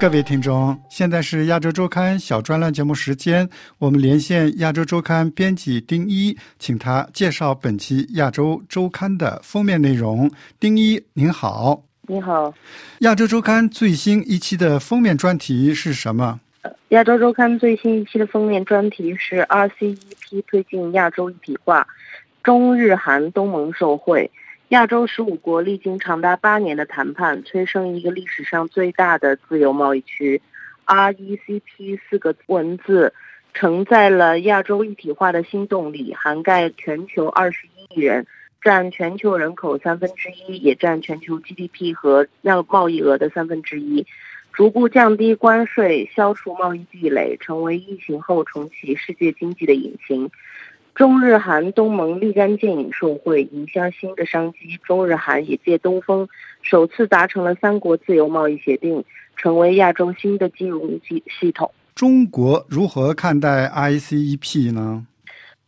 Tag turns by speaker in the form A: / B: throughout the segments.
A: 各位听众，现在是亚洲周刊小专栏节目时间，我们连线亚洲周刊编辑丁一，请他介绍本期亚洲周刊的封面内容。丁一，您好。
B: 你好。
A: 亚洲周刊最新一期的封面专题是什么？
B: 亚洲周刊最新一期的封面专题是 RCEP 推进亚洲一体化，中日韩东盟受惠。亚洲十五国历经长达八年的谈判，催生一个历史上最大的自由贸易区。RECP 四个文字承载了亚洲一体化的新动力，涵盖全球二十一亿人，占全球人口三分之一，也占全球 GDP 和贸贸易额的三分之一。逐步降低关税，消除贸易壁垒，成为疫情后重启世界经济的引擎。中日韩东盟立竿见影受惠，迎向新的商机。中日韩也借东风，首次达成了三国自由贸易协定，成为亚洲新的金融系系统。
A: 中国如何看待 RCEP 呢？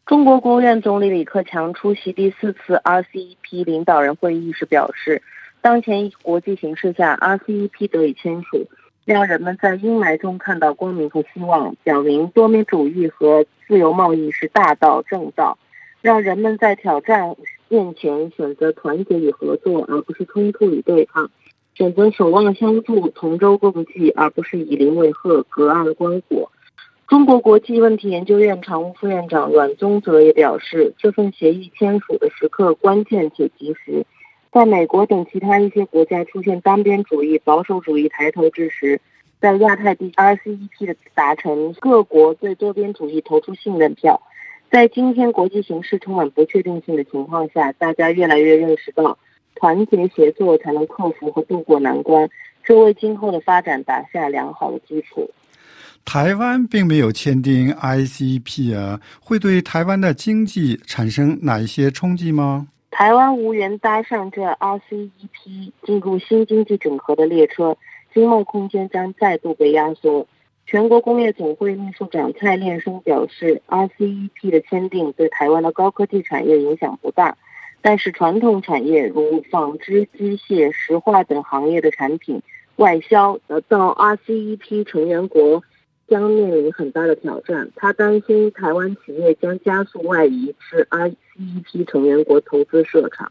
B: 中国国务院总理李克强出席第四次 RCEP 领导人会议时表示，当前国际形势下，RCEP 得以签署。让人们在阴霾中看到光明和希望，表明多边主义和自由贸易是大道正道，让人们在挑战面前选择团结与合作，而不是冲突与对抗；选择守望相助、同舟共济，而不是以邻为壑、隔岸观火。中国国际问题研究院常务副院长阮宗泽也表示，这份协议签署的时刻关键且及时。在美国等其他一些国家出现单边主义、保守主义抬头之时，在亚太地区 RCEP 的达成，各国对多边主义投出信任票。在今天国际形势充满不确定性的情况下，大家越来越认识到，团结协作才能克服和度过难关，这为今后的发展打下良好的基础。
A: 台湾并没有签订 RCEP 啊，会对台湾的经济产生哪一些冲击吗？
B: 台湾无缘搭上这 RCEP 进入新经济整合的列车，经贸空间将再度被压缩。全国工业总会秘书长蔡炼生表示，RCEP 的签订对台湾的高科技产业影响不大，但是传统产业如纺织、机械、石化等行业的产品外销到 RCEP 成员国。将面临很大的挑战。他担心台湾企业将加速外移至 ICEP 成员国投资设厂。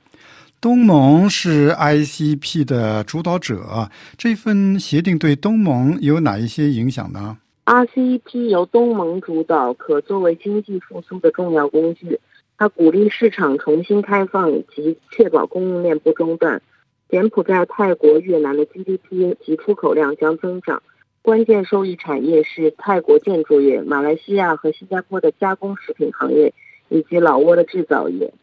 A: 东盟是 ICEP 的主导者，这份协定对东盟有哪一些影响呢
B: ？RCEP 由东盟主导，可作为经济复苏的重要工具。它鼓励市场重新开放及确保供应链不中断。柬埔寨、泰国、越南的 GDP 及出口量将增长。关键受益产业是泰国建筑业、马来西亚和新加坡的加工食品行业，以及老挝的制造业。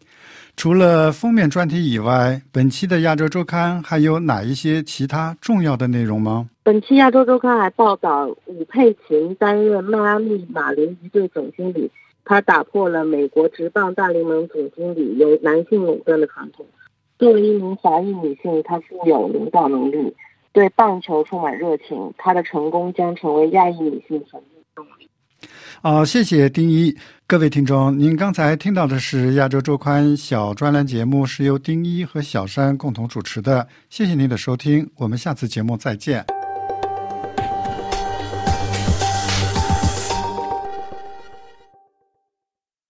A: 除了封面专题以外，本期的《亚洲周刊》还有哪一些其他重要的内容吗？
B: 本期《亚洲周刊》还报道，伍佩琴担任迈阿密马林鱼队总经理，他打破了美国职棒大联盟总经理由男性垄断的传统。作为一名华裔女性，她富有领导能力。对棒球充满热情，她的成功将成为亚裔女性成功的动力。
A: 好，谢谢丁一。各位听众，您刚才听到的是亚洲周刊小专栏节目，是由丁一和小山共同主持的。谢谢您的收听，我们下次节目再见。